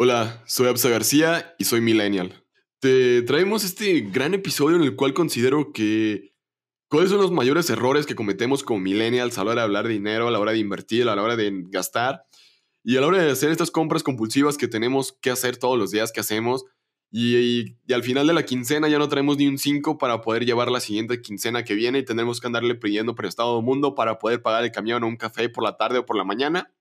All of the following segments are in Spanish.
Hola, soy Absa García y soy Millennial. Te traemos este gran episodio en el cual considero que cuáles son los mayores errores que cometemos como millennials a la hora de hablar de dinero, a la hora de invertir, a la hora de gastar y a la hora de hacer estas compras compulsivas que tenemos que hacer todos los días que hacemos. Y, al final de la quincena ya no traemos ni un 5 para poder llevar la siguiente quincena que viene y tendremos que andarle pidiendo prestado al mundo para poder pagar el camión o un café por la tarde o por la mañana.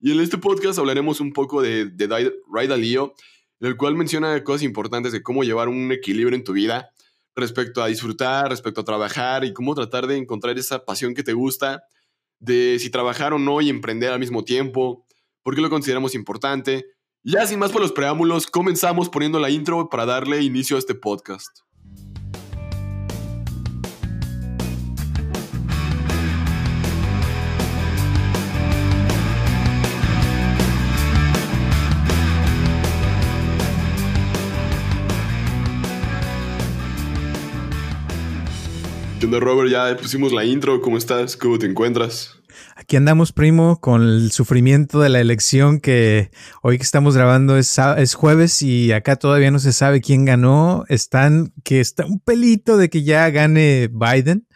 Y en este podcast hablaremos un poco de, de Ray Dalio, en el cual menciona cosas importantes de cómo llevar un equilibrio en tu vida respecto a disfrutar, respecto a trabajar y cómo tratar de encontrar esa pasión que te gusta, de si trabajar o no y emprender al mismo tiempo, por qué lo consideramos importante. Ya sin más por los preámbulos, comenzamos poniendo la intro para darle inicio a este podcast. ¿Qué Robert? Ya pusimos la intro. ¿Cómo estás? ¿Cómo te encuentras? Aquí andamos, primo, con el sufrimiento de la elección que hoy que estamos grabando es, es, jueves y acá todavía no se sabe quién ganó. Están, que está un pelito de que ya gane Biden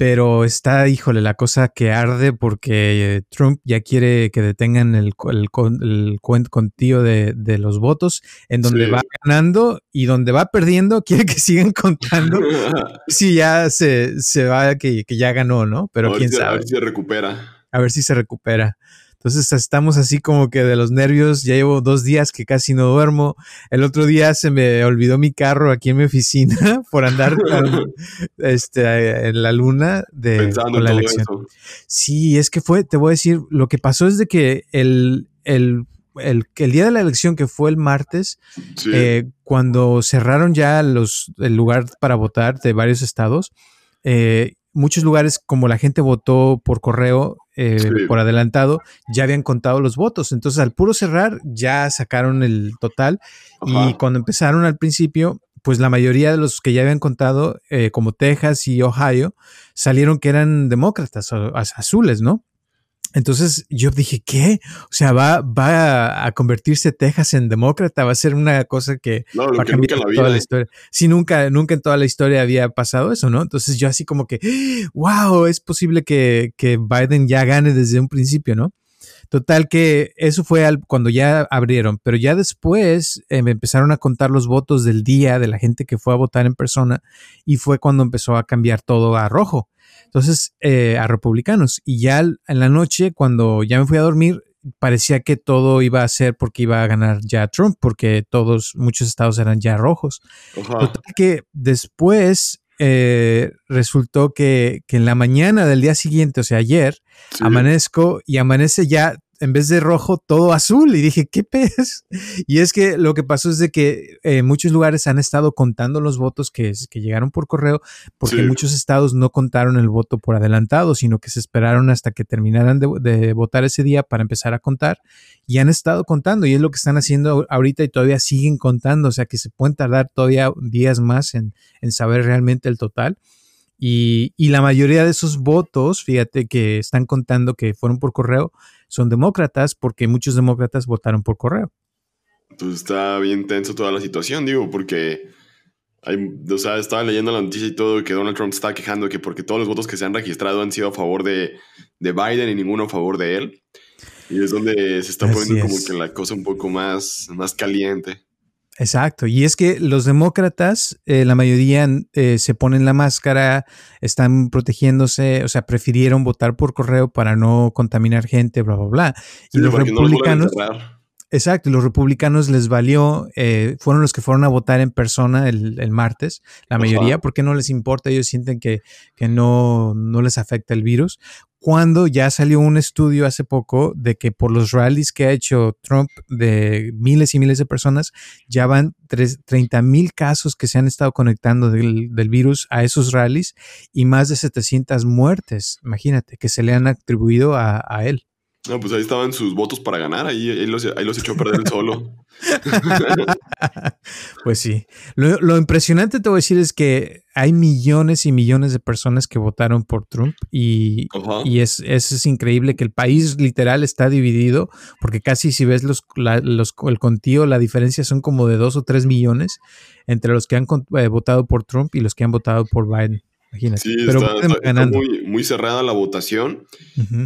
pero está, híjole, la cosa que arde porque Trump ya quiere que detengan el, el, el contío de, de, los votos, en donde va ganando y donde va perdiendo, quiere que sigan contando. si ya se, se va, que, que, ya ganó, ¿no? Pero quién sabe. A ver si se recupera. A ver si se recupera. Entonces estamos así como que de los nervios. Ya llevo dos días que casi no duermo. El otro día se me olvidó mi carro aquí en mi oficina por andar este, en la luna de Pensando la elección. Sí, es que fue, te voy a decir, lo que pasó es de que el, el el, el, día de la elección, que fue el martes, eh, cuando cerraron ya los, el lugar para votar de varios estados, eh, muchos lugares, como la gente votó por correo, eh, por adelantado, ya habían contado los votos. Entonces, al puro cerrar, ya sacaron el total. Y cuando empezaron al principio, pues la mayoría de los que ya habían contado, eh, como Texas y Ohio, salieron que eran demócratas, azules, ¿no? Entonces yo dije, ¿qué? O sea, va, va a convertirse Texas en demócrata, va a ser una cosa que va a cambiar toda la historia. Sí, nunca, nunca en toda la historia había pasado eso, ¿no? Entonces yo así como que, wow, es posible que, que Biden ya gane desde un principio, ¿no? Total que eso fue cuando ya abrieron, pero ya después eh, me empezaron a contar los votos del día de la gente que fue a votar en persona y fue cuando empezó a cambiar todo a rojo. Entonces, eh, a republicanos. Y ya en la noche, cuando ya me fui a dormir, parecía que todo iba a ser porque iba a ganar ya Trump, porque todos, muchos estados eran ya rojos. Total que después eh, resultó que, que, en la mañana del día siguiente, o sea, ayer, amanezco y amanece ya en vez de rojo, todo azul. Y dije, ¿qué pez? Y es que lo que pasó es de que eh, muchos lugares han estado contando los votos que, que llegaron por correo, porque muchos estados no contaron el voto por adelantado, sino que se esperaron hasta que terminaran de, votar ese día para empezar a contar. Y han estado contando, y es lo que están haciendo ahorita y todavía siguen contando, o sea que se pueden tardar todavía días más en, en saber realmente el total. Y, y, la mayoría de esos votos, fíjate que están contando que fueron por correo, son demócratas porque muchos demócratas votaron por correo. Entonces está bien tenso toda la situación, digo, porque hay, o sea, estaba leyendo la noticia y todo que Donald Trump está quejando que porque todos los votos que se han registrado han sido a favor de, de Biden y ninguno a favor de él. Y es donde se está poniendo como que la cosa un poco más, más caliente. Exacto, y es que los demócratas, eh, la mayoría eh, se ponen la máscara, están protegiéndose, o sea, prefirieron votar por correo para no contaminar gente, bla, bla, bla. y los republicanos... Exacto, los republicanos les valió, eh, fueron los que fueron a votar en persona el, martes, la mayoría, porque no les importa, ellos sienten que, que no, no les afecta el virus cuando ya salió un estudio hace poco de que por los rallies que ha hecho Trump de miles y miles de personas, ya van 30 mil casos que se han estado conectando del, virus a esos rallies y más de 700 muertes, imagínate, que se le han atribuido a, él. No, pues ahí estaban sus votos para ganar, ahí, los, echó a perder el solo. pues sí. Lo, impresionante te voy a decir es que hay millones y millones de personas que votaron por Trump y, y es, es, increíble que el país literal está dividido porque casi si ves los, los, el contío, la diferencia son como de dos o tres millones entre los que han eh, votado por Trump y los que han votado por Biden. Sí, está, muy, muy, cerrada la votación.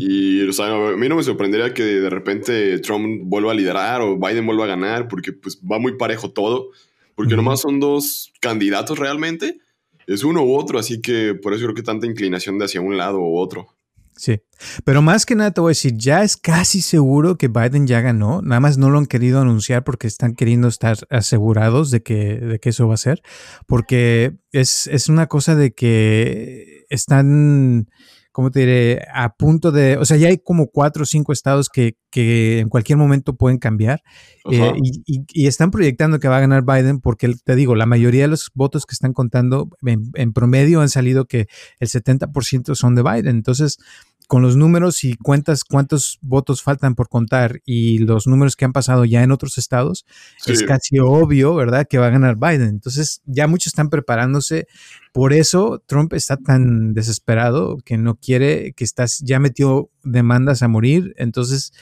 Y a mí no me sorprendería que de repente Trump vuelva a liderar o Biden vuelva a ganar, porque pues va muy parejo todo. Porque nomás son dos candidatos realmente. Es uno u otro, así que por eso creo que tanta inclinación de hacia un lado u otro. Sí, pero más que nada te voy a decir, ya es casi seguro que Biden ya ganó, nada más no lo han querido anunciar porque están queriendo estar asegurados de que, de que eso va a ser, porque es, es una cosa de que están ¿cómo te diré? A punto de, o sea, ya hay como cuatro o cinco estados que, que en cualquier momento pueden cambiar eh, y, están proyectando que va a ganar Biden porque, te digo, la mayoría de los votos que están contando en, promedio han salido que el 70% son de Biden. Entonces, con los números y cuentas cuántos votos faltan por contar y los números que han pasado ya en otros estados, es casi obvio, ¿verdad?, que va a ganar Biden. Entonces, ya muchos están preparándose. Por eso Trump está tan desesperado que no quiere, que estás, ya metió demandas a morir. Entonces,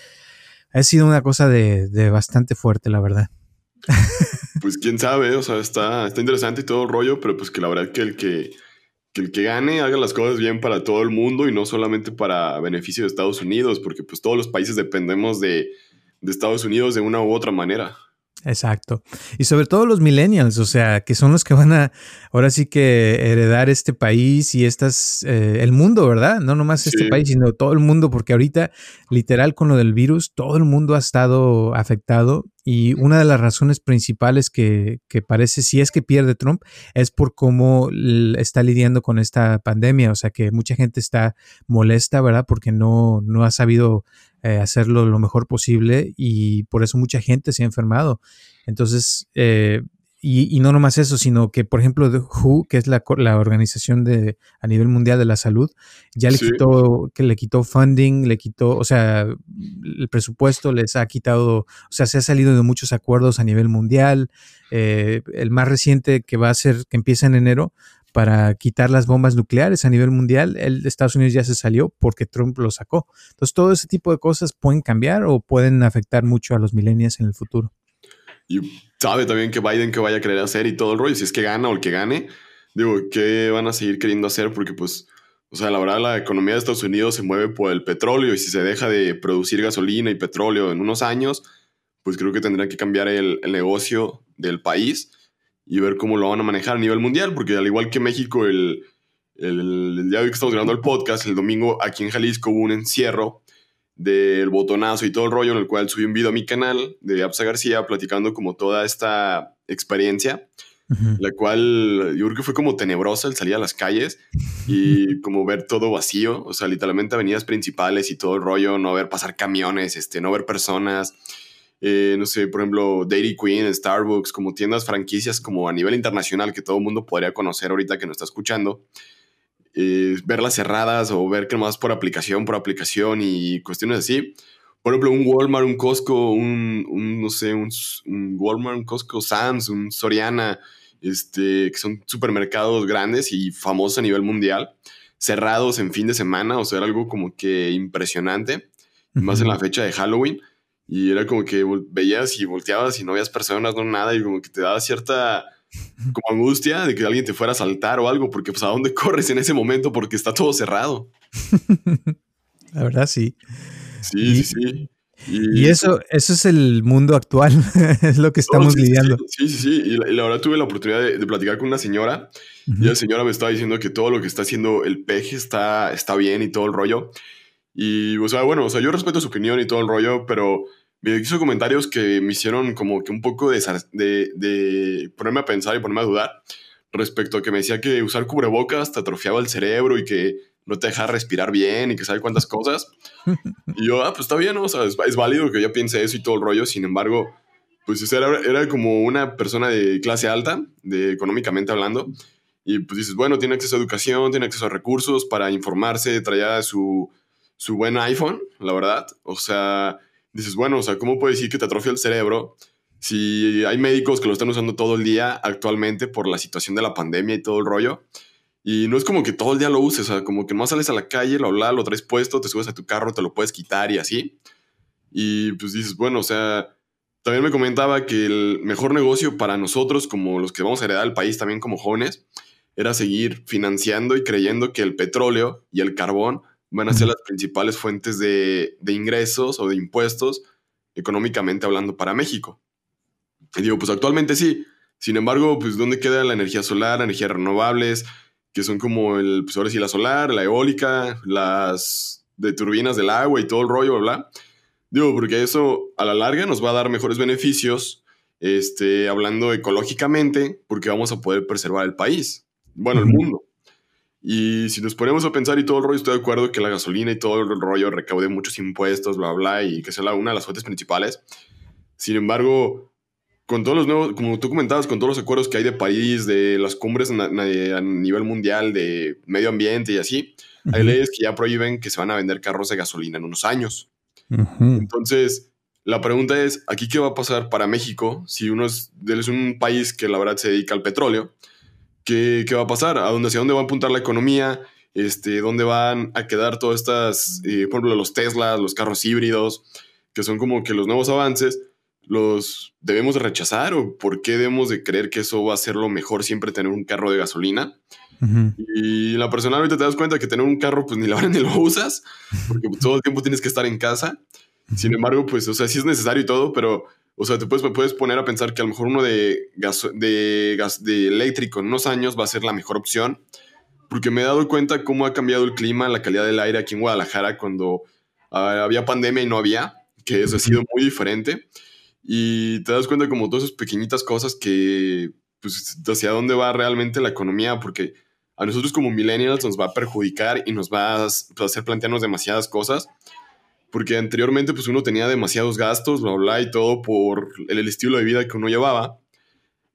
ha sido una cosa de, de bastante fuerte, la verdad. Pues quién sabe, o sea, está, está interesante y todo el rollo, pero pues que la verdad que el que que el que gane haga las cosas bien para todo el mundo y no solamente para beneficio de Estados Unidos, porque pues todos los países dependemos de, de Estados Unidos de una u otra manera. Exacto. Y sobre todo los millennials, o sea, que son los que van a ahora sí que heredar este país y estas, eh, el mundo, ¿verdad? No nomás este país, sino todo el mundo, porque ahorita, literal, con lo del virus, todo el mundo ha estado afectado y una de las razones principales que, que parece, si es que pierde Trump, es por cómo está lidiando con esta pandemia, o sea, que mucha gente está molesta, ¿verdad? Porque no, no ha sabido eh, hacerlo lo mejor posible y por eso mucha gente se ha enfermado. Entonces, eh, y, no nomás eso, sino que, por ejemplo, WHO, que es la, la, organización de, a nivel mundial de la salud, ya le quitó, que le quitó funding, le quitó, o sea, el presupuesto les ha quitado, o sea, se ha salido de muchos acuerdos a nivel mundial. Eh, el más reciente que va a ser, que empieza en enero, para quitar las bombas nucleares a nivel mundial, el Estados Unidos ya se salió porque Trump lo sacó. Entonces, todo ese tipo de cosas pueden cambiar o pueden afectar mucho a los millennials en el futuro. Y sabe también que Biden que vaya a querer hacer y todo el rollo, si es que gana o el que gane, digo, ¿qué van a seguir queriendo hacer? Porque pues, o sea, la verdad la economía de Estados Unidos se mueve por el petróleo y si se deja de producir gasolina y petróleo en unos años, pues creo que tendrán que cambiar el, el negocio del país y ver cómo lo van a manejar a nivel mundial, porque al igual que México, el, el, día de que estamos grabando el podcast, el domingo aquí en Jalisco hubo un encierro del botonazo y todo el rollo en el cual subí un video a mi canal de Absa García platicando como toda esta experiencia, la cual yo creo que fue como tenebrosa el salir a las calles y como ver todo vacío, o sea, literalmente avenidas principales y todo el rollo, no ver pasar camiones, este, no ver personas, eh, no sé, por ejemplo, Dairy Queen, Starbucks, como tiendas franquicias como a nivel internacional que todo el mundo podría conocer ahorita que nos está escuchando, eh, verlas cerradas o ver que más por aplicación, por aplicación y cuestiones así. Por ejemplo, un Walmart, un Costco, un, no sé, un, Walmart, un Costco, Sam's, un Soriana, este, que son supermercados grandes y famosos a nivel mundial, cerrados en fin de semana, o sea, era algo como que impresionante, más en la fecha de Halloween. Y era como que veías y volteabas y no veías personas, no nada, y como que te daba cierta como angustia de que alguien te fuera a saltar o algo, porque pues a dónde corres en ese momento porque está todo cerrado. La verdad, sí. Sí, sí, sí. Y, eso, eso es el mundo actual, es lo que estamos lidiando. Sí, sí, sí. Y la, verdad tuve la oportunidad de, platicar con una señora y la señora me estaba diciendo que todo lo que está haciendo el peje está, está bien y todo el rollo. Y, o sea, bueno, o sea, yo respeto su opinión y todo el rollo, pero me hizo comentarios que me hicieron como que un poco de, de, ponerme a pensar y ponerme a dudar respecto a que me decía que usar cubrebocas te atrofiaba el cerebro y que no te deja respirar bien y que sabe cuántas cosas. Y yo, ah, pues está bien, ¿no? o sea, es, válido que yo piense eso y todo el rollo, sin embargo, pues era, era como una persona de clase alta, de económicamente hablando, y pues dices, bueno, tiene acceso a educación, tiene acceso a recursos para informarse, traía su, su buen iPhone, la verdad, o sea dices, bueno, o sea, ¿cómo puede decir que te atrofia el cerebro si hay médicos que lo están usando todo el día actualmente por la situación de la pandemia y todo el rollo. Y no es como que todo el día lo uses, o sea, como que más sales a la calle, lo hablas, lo traes puesto, te subes a tu carro, te lo puedes quitar y así. Y pues dices, bueno, o sea, también me comentaba que el mejor negocio para nosotros, como los que vamos a heredar el país también como jóvenes, era seguir financiando y creyendo que el petróleo y el carbón van a ser las principales fuentes de, de ingresos o de impuestos económicamente hablando para México. Y digo, pues actualmente sí. Sin embargo, pues ¿dónde queda la energía solar, la energías renovables, que son como el, pues ahora sí, la solar, la eólica, las de turbinas del agua y todo el rollo, bla, Digo, porque eso a la larga nos va a dar mejores beneficios, este, hablando ecológicamente, porque vamos a poder preservar el país, bueno, el mundo. Y si nos ponemos a pensar y todo el rollo, estoy de acuerdo que la gasolina y todo el rollo recaude muchos impuestos, bla, bla, y que sea una de las fuentes principales. Sin embargo, con todos los nuevos, como tú comentabas, con todos los acuerdos que hay de país, de las cumbres a nivel mundial, de medio ambiente y así, hay leyes que ya prohíben que se van a vender carros de gasolina en unos años. Entonces, la pregunta es, ¿aquí qué va a pasar para México si uno es, es un país que la verdad se dedica al petróleo? ¿Qué, qué va a pasar? ¿A dónde, ¿Hacia dónde va a apuntar la economía? Este, ¿Dónde van a quedar todas estas, eh, por ejemplo, los Teslas, los carros híbridos, que son como que los nuevos avances? los debemos de rechazar o por qué debemos de creer que eso va a ser lo mejor siempre tener un carro de gasolina. Y la persona ahorita te das cuenta que tener un carro pues ni la hora ni lo usas porque todo el tiempo tienes que estar en casa. Sin embargo, pues, o sea, sí es necesario y todo, pero, o sea, te puedes, puedes poner a pensar que a lo mejor uno de gas, de gas, de eléctrico en unos años va a ser la mejor opción, porque me he dado cuenta cómo ha cambiado el clima, la calidad del aire aquí en Guadalajara cuando ah, había pandemia y no había, que eso ha sido muy diferente. Y te das cuenta como todas esas pequeñitas cosas que, pues, hacia dónde va realmente la economía, porque a nosotros como millennials nos va a perjudicar y nos va a hacer plantearnos demasiadas cosas, porque anteriormente pues uno tenía demasiados gastos, bla, bla, y todo por el, estilo de vida que uno llevaba,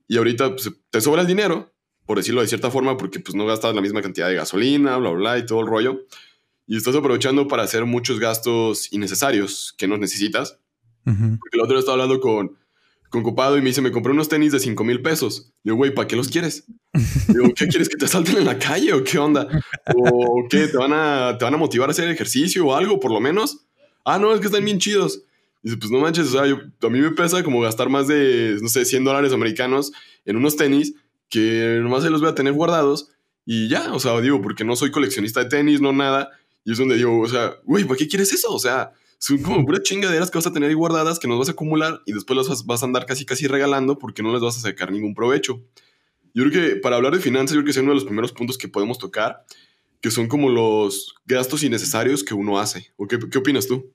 y ahorita pues, te sobra el dinero, por decirlo de cierta forma, porque pues no gastas la misma cantidad de gasolina, bla, bla, y todo el rollo, y estás aprovechando para hacer muchos gastos innecesarios que no necesitas porque el otro día estaba hablando con, con Copado y me dice, me compré unos tenis de 5 mil pesos. Digo, güey, ¿para qué los quieres? Digo, ¿qué quieres que te salten en la calle o qué onda? ¿O qué? ¿Te van, a, ¿Te van a motivar a hacer ejercicio o algo, por lo menos? Ah, no, es que están bien chidos. Dice, pues no manches, o sea, a mí me pesa como gastar más de, no sé, 100 dólares americanos en unos tenis que nomás se los voy a tener guardados y ya, o sea, digo, porque no soy coleccionista de tenis, no nada. Y es donde digo, o sea, güey, ¿para qué quieres eso? O sea, son como puras chingaderas que vas a tener ahí guardadas que nos vas a acumular y después las vas a andar casi casi regalando porque no les vas a sacar ningún provecho. Yo creo que para hablar de finanzas, yo creo que es uno de los primeros puntos que podemos tocar, que son como los gastos innecesarios que uno hace. ¿O qué, qué opinas tú?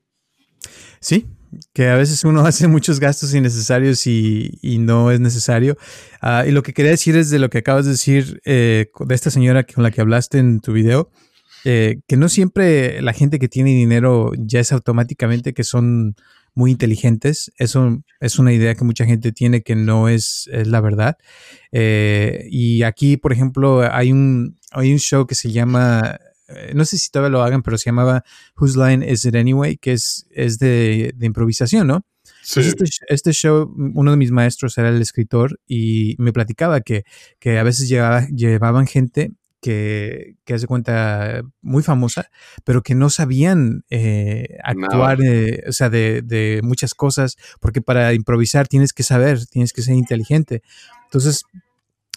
Sí, que a veces uno hace muchos gastos innecesarios y, y no es necesario. Uh, y lo que quería decir es de lo que acabas de decir eh, de esta señora con la que hablaste en tu video. Eh, que no siempre la gente que tiene dinero ya es automáticamente que son muy inteligentes. Eso es una idea que mucha gente tiene que no es, la verdad. Eh, y aquí, por ejemplo, hay un, hay un show que se llama, no sé si todavía lo hagan, pero se llamaba Whose Line Is It Anyway, que es, es de, improvisación, ¿no? Sí. Este, este, show, uno de mis maestros era el escritor y me platicaba que, que a veces llevaban gente que, que hace cuenta muy famosa, pero que no sabían eh, actuar, eh, o sea, de, de, muchas cosas, porque para improvisar tienes que saber, tienes que ser inteligente. Entonces,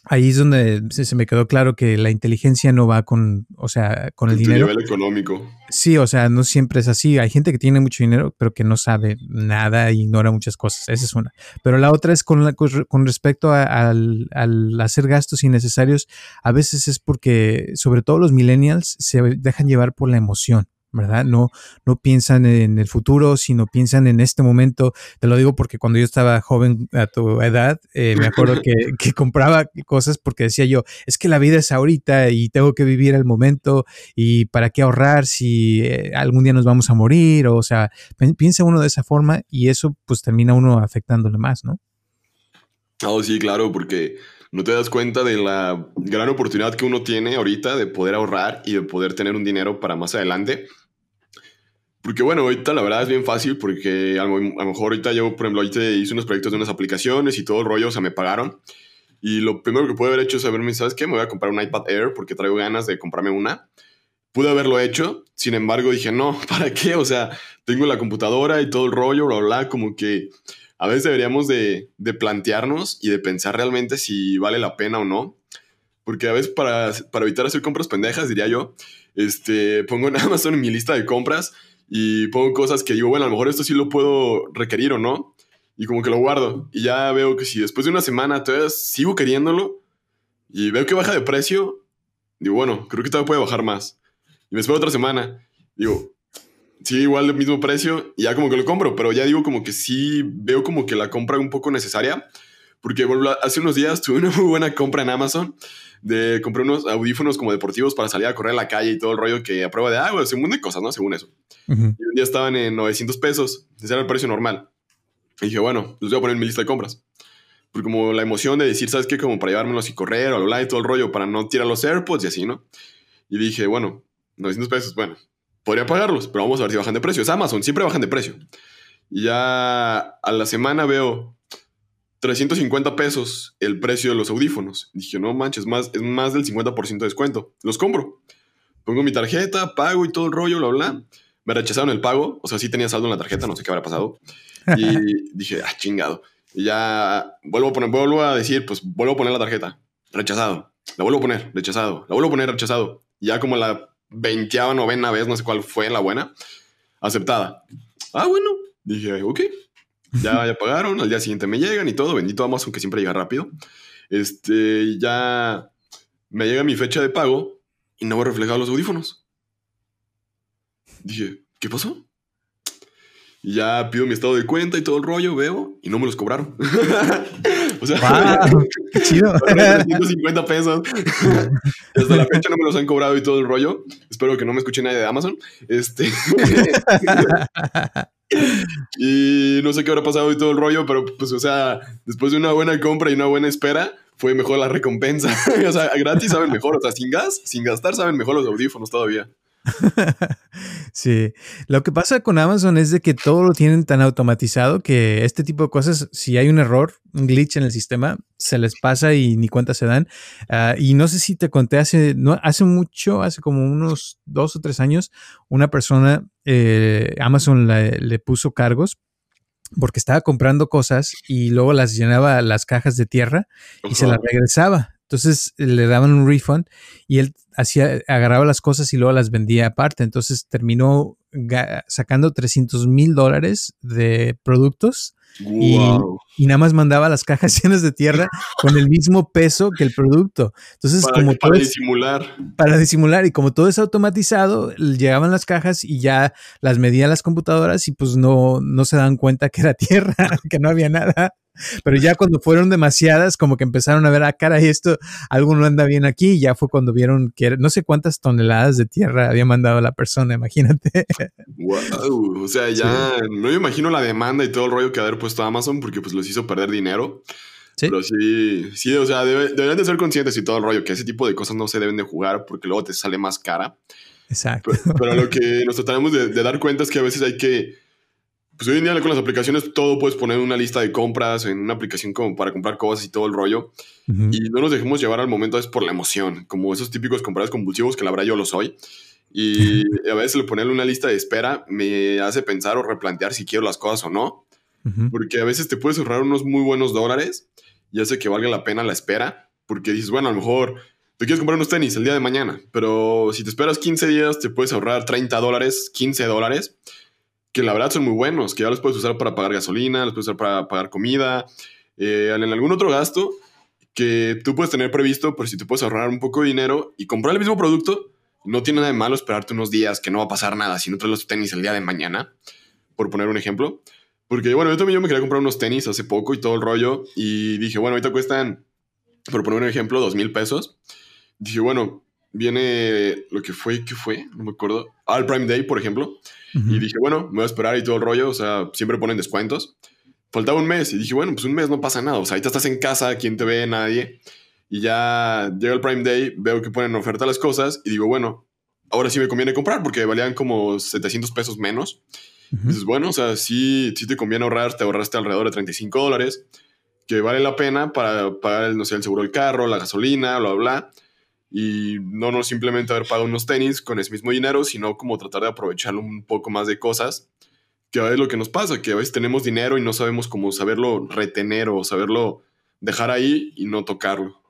ahí es donde se, me quedó claro que la inteligencia no va con, o sea, con el dinero. nivel económico. Sí, o sea, no siempre es así. Hay gente que tiene mucho dinero, pero que no sabe nada e ignora muchas cosas. Esa es una. Pero la otra es con, con respecto al, al hacer gastos innecesarios. A veces es porque, sobre todo los millennials, se dejan llevar por la emoción. ¿Verdad? No, no piensan en el futuro, sino piensan en este momento. Te lo digo porque cuando yo estaba joven a tu edad, eh, me acuerdo que, que, compraba cosas porque decía yo, es que la vida es ahorita y tengo que vivir el momento y para qué ahorrar si eh, algún día nos vamos a morir, o, sea, piensa uno de esa forma y eso pues termina uno afectándole más, ¿no? Oh, sí, claro, porque no te das cuenta de la gran oportunidad que uno tiene ahorita de poder ahorrar y de poder tener un dinero para más adelante Porque bueno, ahorita la verdad es bien fácil porque a lo, mejor ahorita yo, por ejemplo, ahorita hice unos proyectos de unas aplicaciones y todo el rollo, o sea, me pagaron. Y lo primero que pude haber hecho es saberme, ¿sabes qué? Me voy a comprar un iPad Air porque traigo ganas de comprarme una. Pude haberlo hecho, sin embargo dije, no, ¿para qué? O sea, tengo la computadora y todo el rollo, bla, bla, como que a veces deberíamos de, de plantearnos y de pensar realmente si vale la pena o no. Porque a veces para, para evitar hacer compras pendejas, diría yo, este, pongo en Amazon en mi lista de compras y pongo cosas que digo, bueno, a lo mejor esto sí lo puedo requerir o no. Y como que lo guardo. Y ya veo que si después de una semana todavía sigo queriéndolo y veo que baja de precio, digo, bueno, creo que todavía puede bajar más. Y me espero otra semana. Digo, sí, igual el mismo precio y ya como que lo compro. Pero ya digo como que sí veo como que la compra un poco necesaria. Porque hace unos días tuve una muy buena compra en Amazon de compré unos audífonos como deportivos para salir a correr a la calle y todo el rollo que a prueba de agua, un montón de cosas, ¿no? Según eso. Y un día estaban en 900 pesos, ese era el precio normal. Y dije, bueno, los voy a poner en mi lista de compras. Porque como la emoción de decir, ¿sabes qué? Como para llevármelos y correr o hablar y todo el rollo para no tirar los AirPods y así, ¿no? Y dije, bueno, 900 pesos, bueno, podría pagarlos, pero vamos a ver si bajan de precio. Es Amazon, siempre bajan de precio. Y ya a la semana veo 350 pesos el precio de los audífonos. Dije, no manches, más, es más del 50% de descuento. Los compro. Pongo mi tarjeta, pago y todo el rollo, bla, bla. Me rechazaron el pago. O sea, sí tenía saldo en la tarjeta, no sé qué habrá pasado. Y dije, ah, chingado. Y ya vuelvo a poner, vuelvo a decir, pues vuelvo a poner la tarjeta. Rechazado. La vuelvo a poner, rechazado. La vuelvo a poner, rechazado. ya como la veinteava, novena vez, no sé cuál fue la buena, aceptada. Ah, bueno. Dije, ok, ya, ya pagaron, al día siguiente me llegan y todo. Bendito Amazon que siempre llega rápido. Este, ya me llega mi fecha de pago y no me reflejado los audífonos. Dije, ¿qué pasó? Y ya pido mi estado de cuenta y todo el rollo, veo, y no me los cobraron. o sea, qué chido. 150 pesos. Hasta la fecha no me los han cobrado y todo el rollo. Espero que no me escuche nadie de Amazon. Este. Y no sé qué habrá pasado y todo el rollo, pero pues, o sea, después de una buena compra y una buena espera, fue mejor la recompensa. o sea, gratis saben mejor, o sea, sin gas, sin gastar saben mejor los audífonos todavía. sí, lo que pasa con Amazon es de que todo lo tienen tan automatizado que este tipo de cosas, si hay un error, un glitch en el sistema, se les pasa y ni cuenta se dan. Ah, y no sé si te conté hace, no, hace mucho, hace como unos dos o tres años, una persona, eh, Amazon le puso cargos porque estaba comprando cosas y luego las llenaba las cajas de tierra y se las regresaba. Entonces le daban un refund y él hacía, agarraba las cosas y luego las vendía aparte. Entonces terminó sacando 300 mil dólares de productos y, nada más mandaba las cajas llenas de tierra con el mismo peso que el producto. Entonces, para, como para disimular. para disimular. Y como todo es automatizado, llegaban las cajas y ya las medían las computadoras y pues no, no se dan cuenta que era tierra, que no había nada. Pero ya cuando fueron demasiadas, como que empezaron a ver, ah, cara, y esto, algo no anda bien aquí. Y ya fue cuando vieron que no sé cuántas toneladas de tierra había mandado la persona, imagínate. Wow, o sea, ya no me imagino la demanda y todo el rollo que haber puesto a Amazon porque pues hizo perder dinero. ¿Sí? Pero sí, sí, o sea, deberían de ser conscientes y todo el rollo, que ese tipo de cosas no se deben de jugar porque luego te sale más cara. Exacto. Pero, lo que nos trataremos de, de dar cuenta es que a veces hay que pues hoy en día con las aplicaciones todo puedes poner una lista de compras en una aplicación como para comprar cosas y todo el rollo. Y no nos dejemos llevar al momento es por la emoción, como esos típicos compradores compulsivos que la verdad yo lo soy. Y a veces le ponerle una lista de espera me hace pensar o replantear si quiero las cosas o no. Porque a veces te puedes ahorrar unos muy buenos dólares y hace que valga la pena la espera. Porque dices, bueno, a lo mejor te quieres comprar unos tenis el día de mañana, pero si te esperas 15 días te puedes ahorrar 30 dólares, 15 dólares que la verdad son muy buenos, que ya los puedes usar para pagar gasolina, los puedes usar para pagar comida, eh, en algún otro gasto que tú puedes tener previsto, por si te puedes ahorrar un poco de dinero y comprar el mismo producto, no tiene nada de malo esperarte unos días que no va a pasar nada si no traes los tenis el día de mañana, por poner un ejemplo. Porque bueno, yo también yo me quería comprar unos tenis hace poco y todo el rollo y dije, bueno, ahorita cuestan, por poner un ejemplo, dos mil pesos. Dije, bueno, viene lo que fue, ¿qué fue? No me acuerdo. Al Prime Day, por ejemplo. Y dije, bueno, me voy a esperar y todo el rollo. O sea, siempre ponen descuentos. Faltaba un mes y dije, bueno, pues un mes no pasa nada. O sea, ahorita estás en casa, ¿quién te ve? Nadie. Y ya llega el Prime Day, veo que ponen oferta las cosas y digo, bueno, ahora sí me conviene comprar porque valían como 700 pesos menos. Dices, bueno, o sea, sí, sí te conviene ahorrar, te ahorraste alrededor de 35 dólares, que vale la pena para pagar, no sé, el seguro del carro, la gasolina, bla, bla, Y no, no simplemente haber pagado unos tenis con ese mismo dinero, sino como tratar de aprovechar un poco más de cosas, que a veces lo que nos pasa, que a veces tenemos dinero y no sabemos cómo saberlo retener o saberlo dejar ahí y no tocarlo.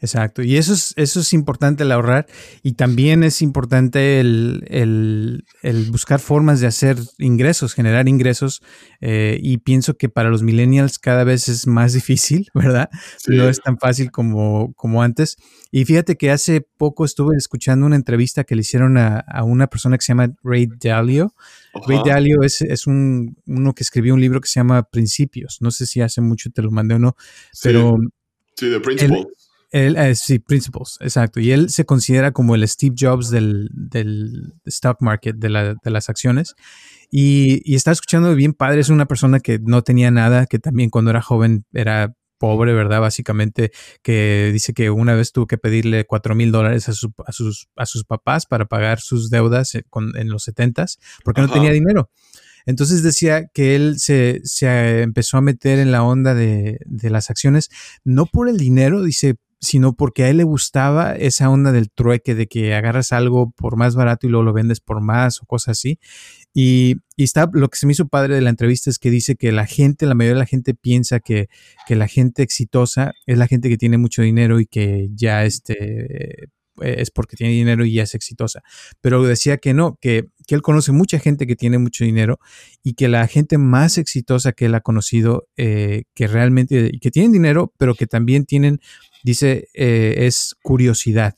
Exacto, y eso es, eso es importante el ahorrar y también es importante el, buscar formas de hacer ingresos, generar ingresos eh, y pienso que para los millennials cada vez es más difícil, ¿verdad? No es tan fácil como, como antes. Y fíjate que hace poco estuve escuchando una entrevista que le hicieron a, una persona que se llama Ray Dalio. Ray Dalio es, es un, uno que escribió un libro que se llama Principios. No sé si hace mucho te lo mandé o no, pero... Sí, The Principles. Él, eh, sí, Principles, exacto. Y él se considera como el Steve Jobs del, del stock market, de, la, de las acciones. Y, y, está escuchando bien padre. Es una persona que no tenía nada, que también cuando era joven era pobre, ¿verdad? Básicamente, que dice que una vez tuvo que pedirle cuatro mil dólares a, a, sus, a sus papás para pagar sus deudas eh, en los setentas, porque no tenía dinero. Entonces decía que él se, se, empezó a meter en la onda de, de, las acciones, no por el dinero, dice, sino porque a él le gustaba esa onda del trueque, de que agarras algo por más barato y luego lo vendes por más o cosas así. Y, está, lo que se me hizo padre de la entrevista es que dice que la gente, la mayoría de la gente piensa que, que la gente exitosa es la gente que tiene mucho dinero y que ya este, es porque tiene dinero y ya es exitosa. Pero decía que no, que, que, él conoce mucha gente que tiene mucho dinero y que la gente más exitosa que él ha conocido, eh, que realmente, que tienen dinero, pero que también tienen dice, eh, es curiosidad.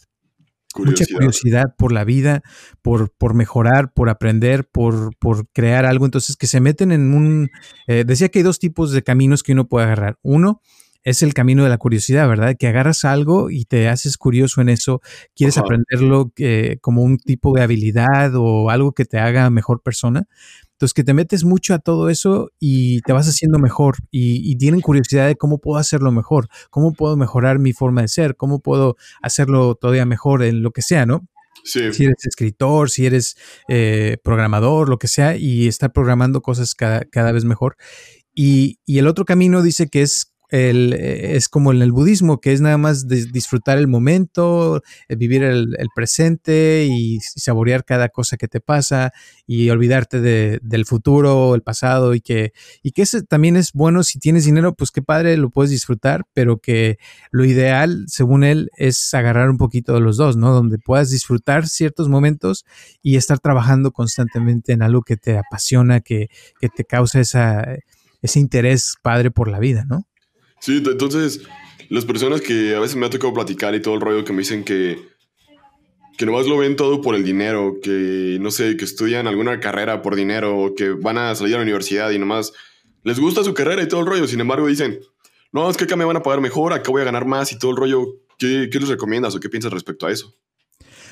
Mucha curiosidad por la vida, por, por mejorar, por aprender, por, por, crear algo. Entonces, que se meten en un... Eh, decía que hay dos tipos de caminos que uno puede agarrar. Uno es el camino de la curiosidad, ¿verdad? Que agarras algo y te haces curioso en eso, quieres aprenderlo eh, como un tipo de habilidad o algo que te haga mejor persona. Entonces, que te metes mucho a todo eso y te vas haciendo mejor y, tienen curiosidad de cómo puedo hacerlo mejor, cómo puedo mejorar mi forma de ser, cómo puedo hacerlo todavía mejor en lo que sea, ¿no? Si eres escritor, si eres eh, programador, lo que sea, y estar programando cosas cada, cada vez mejor. Y, y, el otro camino dice que es el, eh, es como en el budismo, que es nada más disfrutar el momento, eh, vivir el, presente y, saborear cada cosa que te pasa y olvidarte del futuro, el pasado y que, y que ese también es bueno si tienes dinero, pues qué padre, lo puedes disfrutar, pero que lo ideal, según él, es agarrar un poquito de los dos, ¿no? Donde puedas disfrutar ciertos momentos y estar trabajando constantemente en algo que te apasiona, que, que te causa esa, ese interés padre por la vida, ¿no? Sí, entonces las personas que a veces me ha tocado platicar y todo el rollo que me dicen que, que nomás lo ven todo por el dinero, que no sé, que estudian alguna carrera por dinero que van a salir a la universidad y nomás les gusta su carrera y todo el rollo. Sin embargo, dicen, no, es que acá me van a pagar mejor, acá voy a ganar más y todo el rollo. ¿Qué, qué les recomiendas o qué piensas respecto a eso?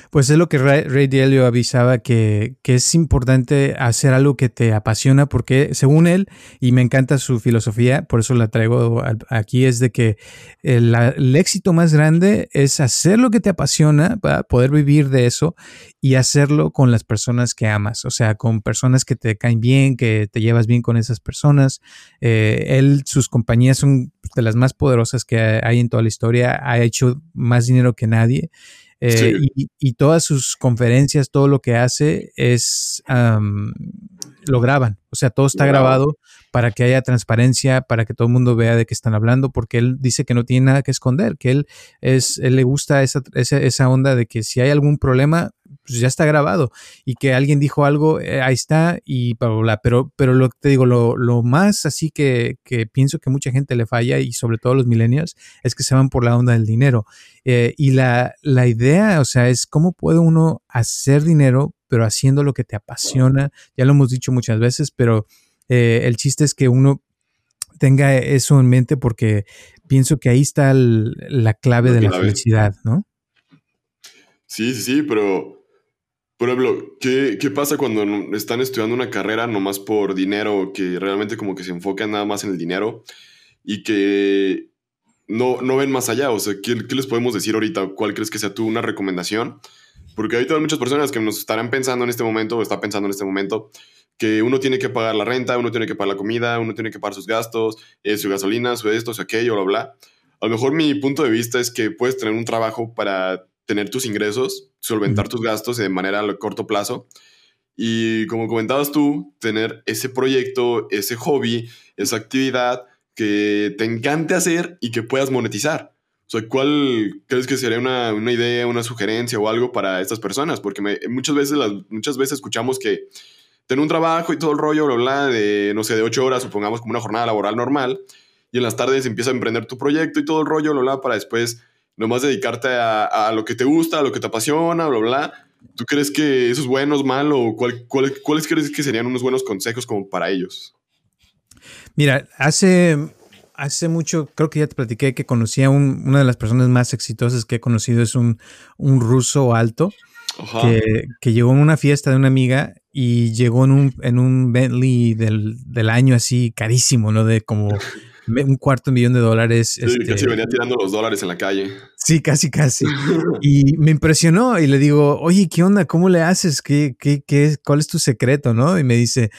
Pues es lo que Ray, Ray Dalio avisaba que, que, es importante hacer algo que te apasiona porque según él, y me encanta su filosofía, por eso la traigo aquí, es de que el, el éxito más grande es hacer lo que te apasiona, para poder vivir de eso y hacerlo con las personas que amas, o sea, con personas que te caen bien, que te llevas bien con esas personas. Eh, él, sus compañías son de las más poderosas que hay en toda la historia, ha hecho más dinero que nadie. Eh, y, todas sus conferencias, todo lo que hace es, lo graban, o sea, todo está grabado para que haya transparencia, para que todo el mundo vea de qué están hablando, porque él dice que no tiene nada que esconder, que él es, él le gusta esa, esa, esa onda de que si hay algún problema, pues ya está grabado y que alguien dijo algo, eh, ahí está y bla, bla, bla. Pero, pero lo que te digo, lo, lo más así que, que, pienso que mucha gente le falla y sobre todo los millennials es que se van por la onda del dinero. Eh, y la, la idea, o sea, es cómo puede uno hacer dinero, pero haciendo lo que te apasiona. Ya lo hemos dicho muchas veces, pero eh, el chiste es que uno tenga eso en mente porque pienso que ahí está la clave de la felicidad, ¿no? Sí, sí, sí, pero por ejemplo, ¿qué, ¿qué, pasa cuando están estudiando una carrera nomás por dinero, que realmente como que se enfocan nada más en el dinero y que no, no ven más allá? O sea, ¿qué, ¿qué, les podemos decir ahorita? ¿Cuál crees que sea tú una recomendación Porque hay todas muchas personas que nos estarán pensando en este momento o está pensando en este momento que uno tiene que pagar la renta, uno tiene que pagar la comida, uno tiene que pagar sus gastos, eh, su gasolina, su esto, su aquello, bla, bla. A lo mejor mi punto de vista es que puedes tener un trabajo para tener tus ingresos, solventar tus gastos de manera a corto plazo. Y como comentabas tú, tener ese proyecto, ese hobby, esa actividad que te encante hacer y que puedas monetizar. O sea, ¿cuál crees que sería una, una idea, una sugerencia o algo para estas personas? Porque muchas, veces las, muchas veces escuchamos que tener un trabajo y todo el rollo, bla, bla, de, no sé, de ocho horas, supongamos como una jornada laboral normal, y en las tardes empiezas a emprender tu proyecto y todo el rollo, bla, bla, para después nomás dedicarte a, lo que te gusta, a lo que te apasiona, bla, bla. ¿Tú crees que eso es bueno, es malo? ¿Cuál, ¿Cuáles crees que serían unos buenos consejos como para ellos? Mira, hace, hace mucho, creo que ya te platiqué que conocí a una de las personas más exitosas que he conocido, es un, un ruso alto. Que, que, llegó en una fiesta de una amiga y llegó en un, en un Bentley del, del año así carísimo, ¿no? De como un cuarto millón de dólares. Sí, este, casi venía tirando los dólares en la calle. Sí, casi, casi. y me impresionó y le digo, oye, ¿qué onda? ¿Cómo le haces? ¿Qué, qué, qué, ¿Cuál es tu secreto? ¿No? Y me dice,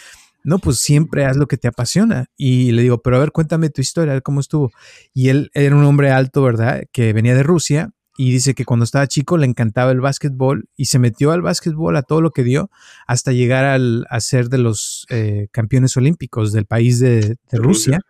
no, pues siempre haz lo que te apasiona. Y le digo, pero a ver, cuéntame tu historia, cómo estuvo. Y él era un hombre alto, ¿verdad? Que venía de Rusia y dice que cuando estaba chico le encantaba el básquetbol y se metió al básquetbol a todo lo que dio hasta llegar al, a ser de los eh, campeones olímpicos del país de, Rusia.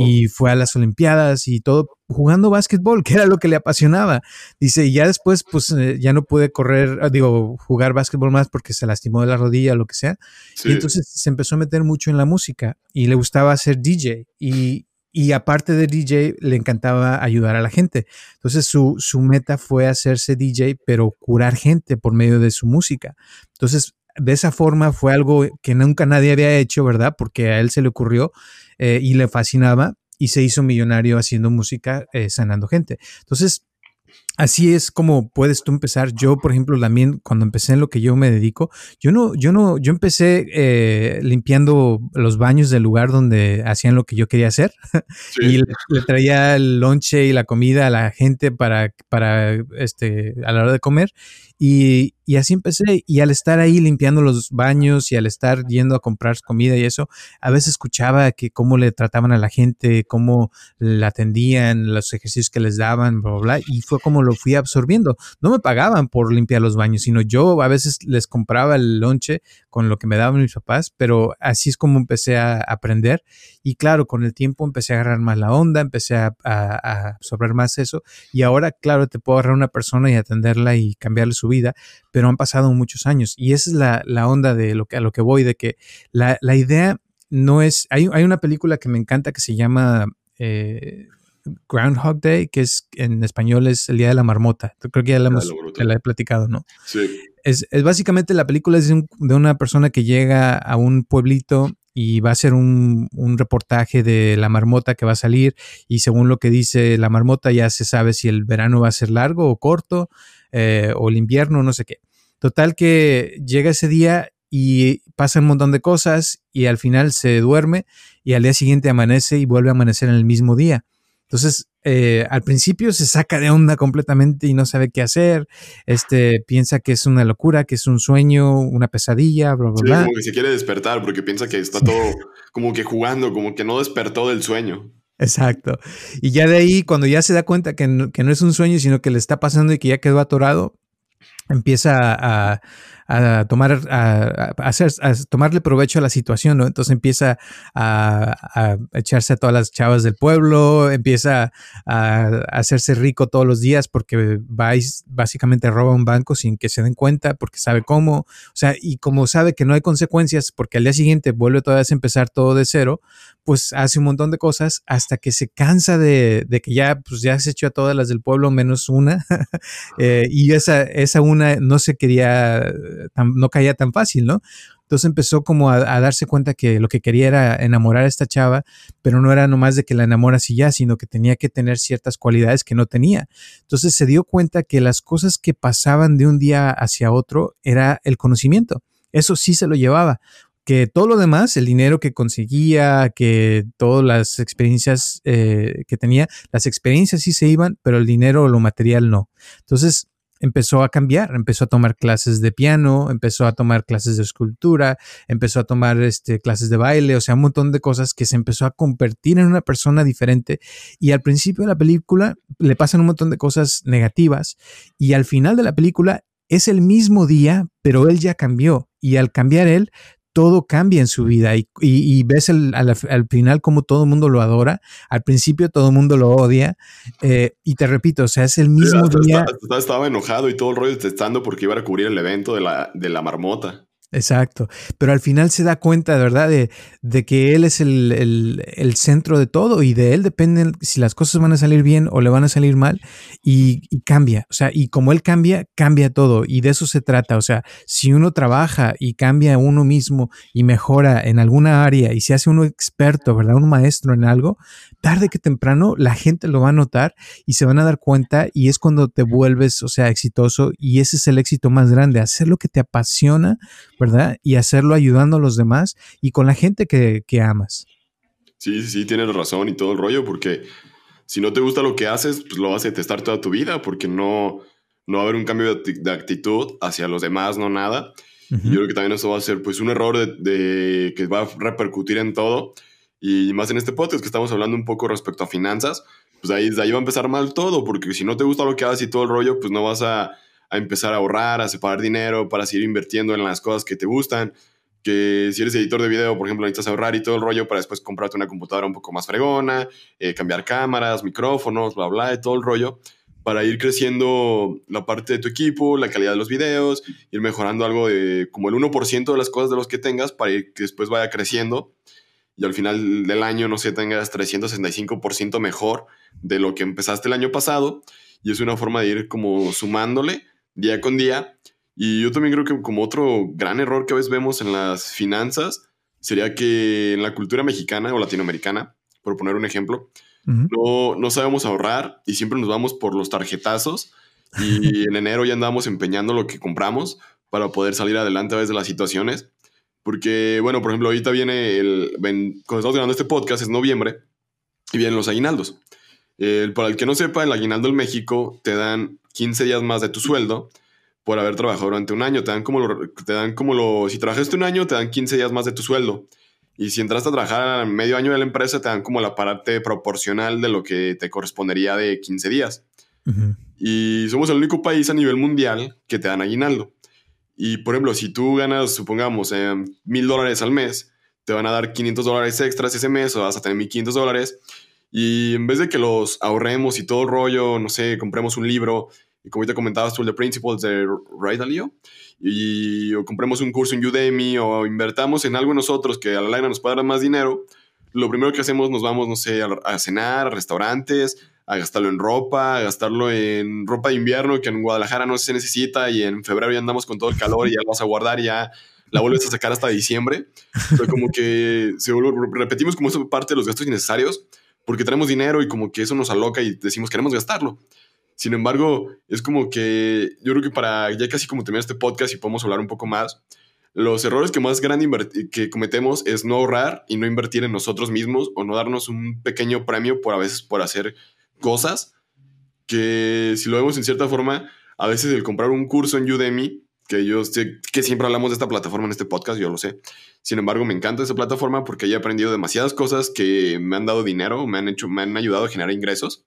Y fue a las Olimpiadas y todo jugando básquetbol, que era lo que le apasionaba. Dice, y ya después, pues eh, ya no pude correr, ah, digo, jugar básquetbol más porque se lastimó de la rodilla o lo que sea. Y entonces se empezó a meter mucho en la música y le gustaba ser DJ. Y, y aparte de DJ, le encantaba ayudar a la gente. Entonces su, su meta fue hacerse DJ, pero curar gente por medio de su música. Entonces, de esa forma fue algo que nunca nadie había hecho, ¿verdad? Porque a él se le ocurrió eh, y le fascinaba y se hizo millonario haciendo música, eh, sanando gente. Entonces, Así es como puedes tú empezar. Yo, por ejemplo, también cuando empecé en lo que yo me dedico, yo no, yo no, yo empecé eh, limpiando los baños del lugar donde hacían lo que yo quería hacer y le, traía el lonche y la comida a la gente para, para, este, a la hora de comer y, así empecé. Y al estar ahí limpiando los baños y al estar yendo a comprar comida y eso, a veces escuchaba que cómo le trataban a la gente, cómo la atendían, los ejercicios que les daban, bla, bla, bla. Y fue como lo fui absorbiendo. No me pagaban por limpiar los baños, sino yo a veces les compraba el lonche con lo que me daban mis papás, pero así es como empecé a aprender. Y claro, con el tiempo empecé a agarrar más la onda, empecé a, a absorber más eso. Y ahora, claro, te puedo agarrar una persona y atenderla y cambiarle su vida, pero han pasado muchos años y esa es la, onda de lo que, a lo que voy, de que la, idea no es, hay, hay, una película que me encanta que se llama eh, Groundhog Day, que es en español es el Día de la Marmota. Creo que ya la, hemos, la he platicado, ¿no? Sí. Es, básicamente la película es de, una persona que llega a un pueblito y va a hacer un, un, reportaje de la marmota que va a salir y según lo que dice la marmota ya se sabe si el verano va a ser largo o corto, eh, o el invierno, no sé qué. Total que llega ese día y pasa un montón de cosas y al final se duerme y al día siguiente amanece y vuelve a amanecer en el mismo día. Entonces, eh, al principio se saca de onda completamente y no sabe qué hacer. Este piensa que es una locura, que es un sueño, una pesadilla, bla, bla, sí, Como que se quiere despertar porque piensa que está todo como que jugando, como que no despertó del sueño. Exacto. Y ya de ahí, cuando ya se da cuenta que no, es un sueño, sino que le está pasando y que ya quedó atorado, empieza a, a tomar, a, hacer, a tomarle provecho a la situación, ¿no? Entonces empieza a, echarse a todas las chavas del pueblo, empieza a, hacerse rico todos los días porque va básicamente roba un banco sin que se den cuenta, porque sabe cómo, o sea, y como sabe que no hay consecuencias, porque al día siguiente vuelve vez a empezar todo de cero, pues hace un montón de cosas hasta que se cansa de, que ya, pues ya se echó a todas las del pueblo menos una, eh, y esa, esa una no se quería no caía tan fácil, ¿no? Entonces empezó como a, darse cuenta que lo que quería era enamorar a esta chava, pero no era nomás de que la enamoras y ya, sino que tenía que tener ciertas cualidades que no tenía. Entonces se dio cuenta que las cosas que pasaban de un día hacia otro era el conocimiento. Eso sí se lo llevaba que todo lo demás, el dinero que conseguía, que todas las experiencias eh, que tenía, las experiencias sí se iban, pero el dinero o lo material no. Entonces, empezó a cambiar, empezó a tomar clases de piano, empezó a tomar clases de escultura, empezó a tomar este, clases de baile, o sea, un montón de cosas que se empezó a convertir en una persona diferente. Y al principio de la película le pasan un montón de cosas negativas y al final de la película es el mismo día, pero él ya cambió. Y al cambiar él, todo cambia en su vida y, ves al, final como todo el mundo lo adora, al principio todo el mundo lo odia eh, y te repito, o sea, es el mismo día. Estaba, enojado y todo el rollo testando porque iba a cubrir el evento de la, de la marmota. Exacto, pero al final se da cuenta, verdad, de, que él es el, centro de todo y de él depende si las cosas van a salir bien o le van a salir mal y, y, cambia, o sea, y como él cambia, cambia todo y de eso se trata, o sea, si uno trabaja y cambia uno mismo y mejora en alguna área y se hace uno experto, ¿verdad? Un maestro en algo, tarde que temprano la gente lo va a notar y se van a dar cuenta y es cuando te vuelves, o sea, exitoso y ese es el éxito más grande, hacer lo que te apasiona ¿verdad? Y hacerlo ayudando a los demás y con la gente que, amas. Sí, sí, tienes razón y todo el rollo, porque si no te gusta lo que haces, pues lo vas a detestar toda tu vida, porque no, no va a haber un cambio de, actitud hacia los demás, no nada. Y yo creo que también eso va a ser pues un error de, que va a repercutir en todo. Y más en este podcast que estamos hablando un poco respecto a finanzas, pues ahí, ahí va a empezar mal todo, porque si no te gusta lo que haces y todo el rollo, pues no vas a a empezar a ahorrar, a separar dinero para seguir invirtiendo en las cosas que te gustan. Que si eres editor de video, por ejemplo, necesitas ahorrar y todo el rollo para después comprarte una computadora un poco más fregona, eh, cambiar cámaras, micrófonos, bla, bla, de todo el rollo para ir creciendo la parte de tu equipo, la calidad de los videos, ir mejorando algo de como el 1% de las cosas de los que tengas para ir que después vaya creciendo y al final del año, no sé, tengas 365% mejor de lo que empezaste el año pasado. Y es una forma de ir como sumándole día con día. Y yo también creo que como otro gran error que a veces vemos en las finanzas sería que en la cultura mexicana o latinoamericana, por poner un ejemplo, no, no sabemos ahorrar y siempre nos vamos por los tarjetazos y en enero ya andamos empeñando lo que compramos para poder salir adelante a veces de las situaciones. Porque, bueno, por ejemplo, ahorita viene el. cuando estamos grabando este podcast es noviembre y vienen los aguinaldos. para el que no sepa, el aguinaldo en México te dan 15 días más de tu sueldo por haber trabajado durante un año. Te dan como lo, te dan como lo, si trabajaste un año, te dan 15 días más de tu sueldo. Y si entraste a trabajar medio año de la empresa, te dan como la parte proporcional de lo que te correspondería de 15 días. Y somos el único país a nivel mundial que te dan aguinaldo. Y por ejemplo, si tú ganas, supongamos, eh, mil dólares al mes, te van a dar 500 dólares extras ese mes o vas a tener 1500 dólares. Y en vez de que los ahorremos y todo el rollo, no sé, compremos un libro, y como te comentabas tú, el The Principles de Ray Dalio, y o compremos un curso en Udemy o invertamos en algo nosotros que a la larga nos pueda dar más dinero, lo primero que hacemos nos vamos, no sé, a, cenar, a restaurantes, a gastarlo en ropa, a gastarlo en ropa de invierno que en Guadalajara no se necesita y en febrero ya andamos con todo el calor y ya lo vas a guardar y ya la vuelves a sacar hasta diciembre. Pero como que se repetimos como esa parte de los gastos innecesarios porque tenemos dinero y como que eso nos aloca y decimos queremos gastarlo. Sin embargo, es como que yo creo que para ya casi como terminar este podcast y podemos hablar un poco más, los errores que más grande que cometemos es no ahorrar y no invertir en nosotros mismos o no darnos un pequeño premio por a veces por hacer cosas que si lo vemos en cierta forma, a veces el comprar un curso en Udemy, que yo sé que siempre hablamos de esta plataforma en este podcast, yo lo sé, sin embargo, me encanta esa plataforma porque he aprendido demasiadas cosas que me han dado dinero, me han hecho, me han ayudado a generar ingresos.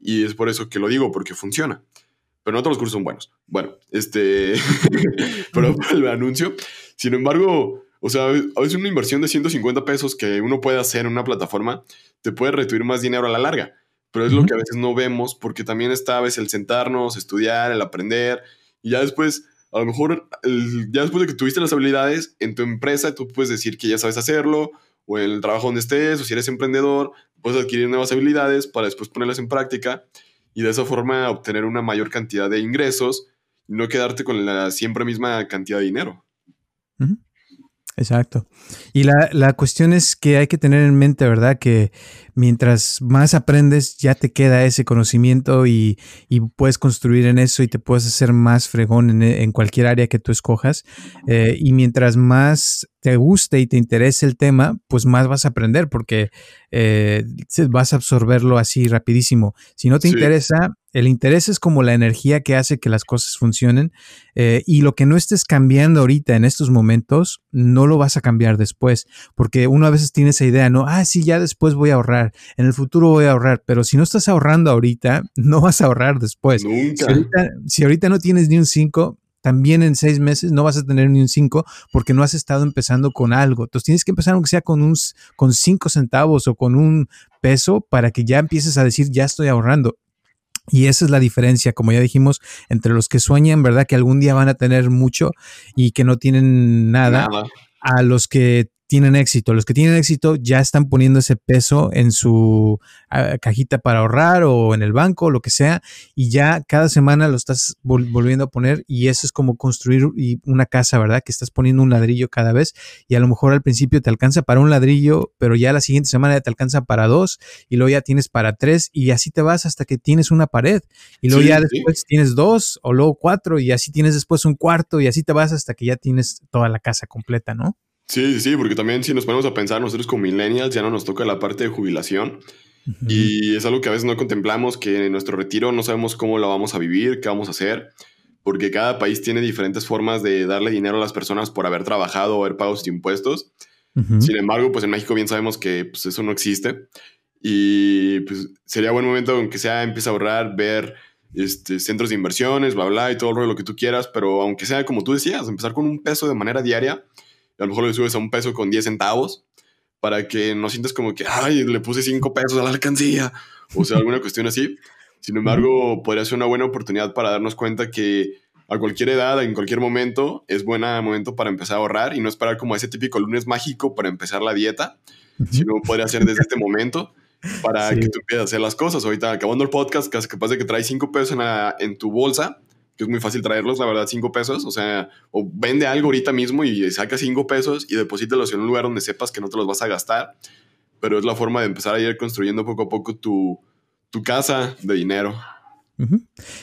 Y es por eso que lo digo, porque funciona. Pero no todos los cursos son buenos. Bueno, este, pero el anuncio. Sin embargo, o sea, a veces una inversión de 150 pesos que uno puede hacer en una plataforma te puede retuir más dinero a la larga. Pero es lo que a veces no vemos porque también está a veces el sentarnos, estudiar, el aprender. Y ya después a lo mejor ya después de que tuviste las habilidades en tu empresa, tú puedes decir que ya sabes hacerlo, o en el trabajo donde estés, o si eres emprendedor, puedes adquirir nuevas habilidades para después ponerlas en práctica y de esa forma obtener una mayor cantidad de ingresos y no quedarte con la siempre misma cantidad de dinero. Exacto. Y la, la, cuestión es que hay que tener en mente, ¿verdad? Que mientras más aprendes, ya te queda ese conocimiento y, y puedes construir en eso y te puedes hacer más fregón en, en cualquier área que tú escojas. Eh, y mientras más te guste y te interese el tema, pues más vas a aprender porque eh, vas a absorberlo así rapidísimo. Si no te interesa, El interés es como la energía que hace que las cosas funcionen eh, y lo que no estés cambiando ahorita en estos momentos, no lo vas a cambiar después, porque uno a veces tiene esa idea, no, ah, sí, ya después voy a ahorrar, en el futuro voy a ahorrar, pero si no estás ahorrando ahorita, no vas a ahorrar después. Si ahorita, si ahorita no tienes ni un 5, también en seis meses no vas a tener ni un 5 porque no has estado empezando con algo. Entonces tienes que empezar aunque sea con un con 5 centavos o con un peso para que ya empieces a decir ya estoy ahorrando. Y esa es la diferencia, como ya dijimos, entre los que sueñan, ¿verdad? Que algún día van a tener mucho y que no tienen nada. nada. a los que tienen éxito. Los que tienen éxito ya están poniendo ese peso en su ah, cajita para ahorrar o en el banco, o lo que sea, y ya cada semana lo estás volviendo a poner y eso es como construir una casa, ¿verdad? Que estás poniendo un ladrillo cada vez y a lo mejor al principio te alcanza para un ladrillo, pero ya la siguiente semana ya te alcanza para dos y luego ya tienes para tres y así te vas hasta que tienes una pared y luego ya después tienes dos o luego cuatro y así tienes después un cuarto y así te vas hasta que ya tienes toda la casa completa, ¿no? Sí, sí, porque también si nos ponemos a pensar nosotros como millennials ya no nos toca la parte de jubilación. Y es algo que a veces no contemplamos, que en nuestro retiro no sabemos cómo lo vamos a vivir, qué vamos a hacer, porque cada país tiene diferentes formas de darle dinero a las personas por haber trabajado o haber pagado sus impuestos. Sin embargo, pues en México bien sabemos que pues, eso no existe. Y pues sería buen momento aunque sea empieza a ahorrar, ver este, centros de inversiones, bla, bla, y todo lo que tú quieras, pero aunque sea como tú decías, empezar con un peso de manera diaria a lo mejor le subes a un peso con 10 centavos para que no sientas como que, ay, le puse 5 pesos a la alcancía o sea, alguna cuestión así. Sin embargo, podría ser una buena oportunidad para darnos cuenta que a cualquier edad, en cualquier momento, es buen momento para empezar a ahorrar y no esperar como ese típico lunes mágico para empezar la dieta, sino podría ser desde este momento para que tú empieces a hacer las cosas. Ahorita acabando el podcast, capaz de que traes 5 pesos en, en tu bolsa que es muy fácil traerlos, la verdad, cinco pesos. O sea, o vende algo ahorita mismo y saca cinco pesos y deposítalos en un lugar donde sepas que no te los vas a gastar. Pero es la forma de empezar a ir construyendo poco a poco tu, tu casa de dinero.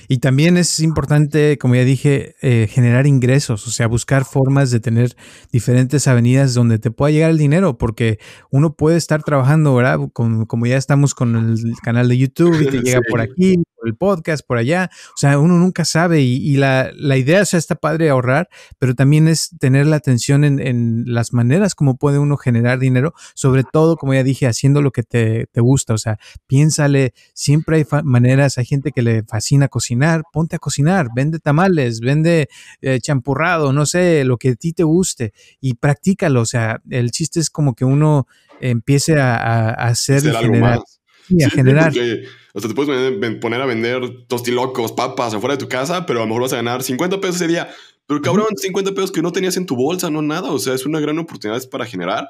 Y también es importante, como ya dije, eh, generar ingresos, o sea, buscar formas de tener diferentes avenidas donde te pueda llegar el dinero, porque uno puede estar trabajando, ¿verdad? como ya estamos con el canal de YouTube y te llega por aquí, el podcast, por allá, o sea, uno nunca sabe y, la, idea, o sea, está padre ahorrar, pero también es tener la atención en, las maneras como puede uno generar dinero, sobre todo, como ya dije, haciendo lo que te, te gusta, o sea, piénsale, siempre hay maneras, hay gente que le fascina cocinar, ponte a cocinar, vende tamales, vende eh, champurrado, no sé, lo que a ti te guste y practícalo. O sea, el chiste es como que uno empiece a, hacer, y generar. Y a generar. o sea, te puedes poner a vender tostilocos, papas afuera de tu casa, pero a lo mejor vas a ganar 50 pesos ese día. Pero cabrón, 50 pesos que no tenías en tu bolsa, no nada. O sea, es una gran oportunidad para generar.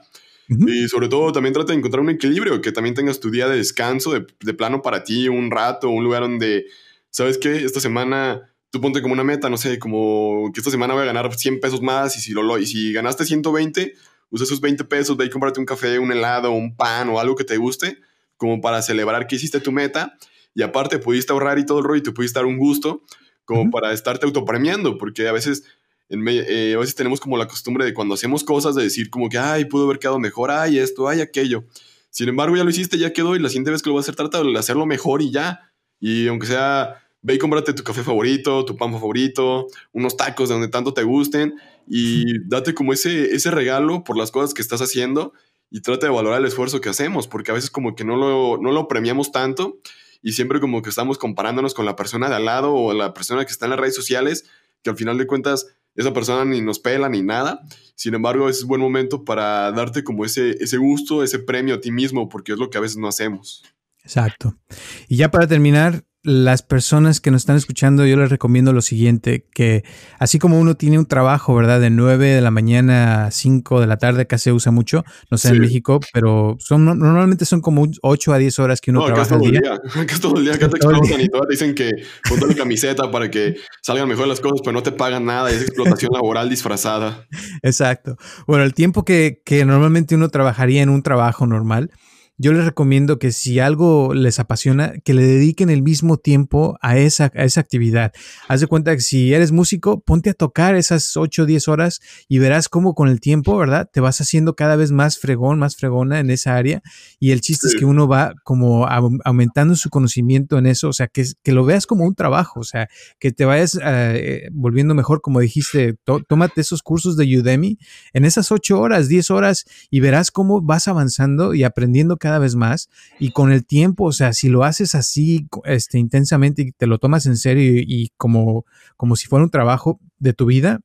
Y sobre todo también trata de encontrar un equilibrio, que también tengas tu día de descanso, de, de plano para ti, un rato, un lugar donde ¿sabes qué? Esta semana tú ponte como una meta, no sé, como que esta semana voy a ganar 100 pesos más y si, lo, y si ganaste 120, usa esos 20 pesos, ve y cómprate un café, un helado, un pan o algo que te guste, como para celebrar que hiciste tu meta. Y aparte pudiste ahorrar y todo el rollo y te pudiste dar un gusto como para estarte autopremiando, porque a veces, eh, a veces tenemos como la costumbre de cuando hacemos cosas de decir como que, ay, pudo haber quedado mejor, ay, esto, ay, aquello. Sin embargo, ya lo hiciste, ya quedó y la siguiente vez que lo vas a hacer, trata de hacerlo mejor y ya. Y aunque sea ve y cómprate tu café favorito, tu pan favorito, unos tacos de donde tanto te gusten y date como ese, ese regalo por las cosas que estás haciendo y trata de valorar el esfuerzo que hacemos, porque a veces como que no lo, no lo premiamos tanto y siempre como que estamos comparándonos con la persona de al lado o la persona que está en las redes sociales, que al final de cuentas esa persona ni nos pela ni nada. Sin embargo, es buen momento para darte como ese, ese gusto, ese premio a ti mismo, porque es lo que a veces no hacemos. Exacto. Y ya para terminar, las personas que nos están escuchando, yo les recomiendo lo siguiente, que así como uno tiene un trabajo, ¿verdad? De 9 de la mañana a 5 de la tarde, casi se usa mucho, no sé en México, pero son normalmente son como 8 a 10 horas que uno trabaja al día. Acá es todo el día, acá te explotan y todas dicen que ponte la camiseta para que salgan mejor las cosas, pero no te pagan nada, es explotación laboral disfrazada. Exacto. Bueno, el tiempo que, que normalmente uno trabajaría en un trabajo normal, yo les recomiendo que si algo les apasiona, que le dediquen el mismo tiempo a esa, a esa actividad. Haz de cuenta que si eres músico, ponte a tocar esas 8 o 10 horas y verás cómo con el tiempo, ¿verdad? Te vas haciendo cada vez más fregón, más fregona en esa área. Y el chiste es que uno va como aumentando su conocimiento en eso, o sea, que, que lo veas como un trabajo, o sea, que te vayas eh, volviendo mejor, como dijiste, tómate esos cursos de Udemy en esas 8 horas, 10 horas y verás cómo vas avanzando y aprendiendo cada vez más. Y con el tiempo, o sea, si lo haces así este, intensamente y te lo tomas en serio y, como, como si fuera un trabajo de tu vida,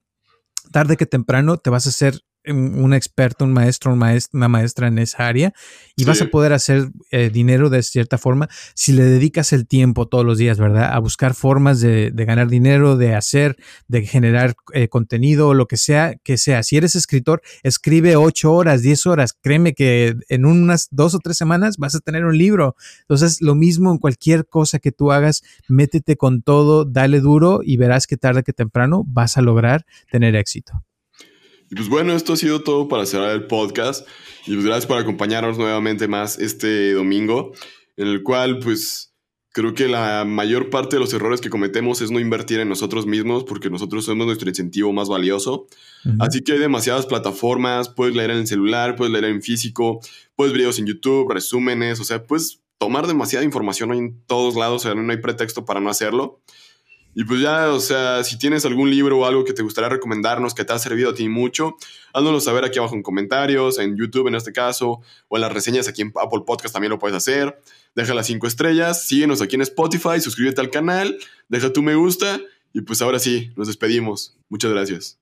tarde que temprano te vas a hacer un experto, un maestro, una maestra en esa área y vas a poder hacer eh, dinero de cierta forma si le dedicas el tiempo todos los días, ¿verdad? A buscar formas de, ganar dinero, de hacer, de generar eh, contenido, lo que sea, que sea. Si eres escritor, escribe ocho horas, diez horas. Créeme que en unas dos o tres semanas vas a tener un libro. Entonces, lo mismo en cualquier cosa que tú hagas, métete con todo, dale duro y verás que tarde que temprano vas a lograr tener éxito. Y pues bueno, esto ha sido todo para cerrar el podcast. Y pues gracias por acompañarnos nuevamente más este domingo, en el cual pues creo que la mayor parte de los errores que cometemos es no invertir en nosotros mismos porque nosotros somos nuestro incentivo más valioso. Así que hay demasiadas plataformas, puedes leer en el celular, puedes leer en físico, puedes videos en YouTube, resúmenes, o sea, puedes tomar demasiada información en todos lados, o sea, no hay pretexto para no hacerlo. Y pues ya, o sea, si tienes algún libro o algo que te gustaría recomendarnos que te ha servido a ti mucho, háznoslo saber aquí abajo en comentarios, en YouTube en este caso, o en las reseñas aquí en Apple Podcast también lo puedes hacer. Deja las cinco estrellas, síguenos aquí en Spotify, suscríbete al canal, deja tu me gusta y pues ahora sí, nos despedimos. Muchas gracias.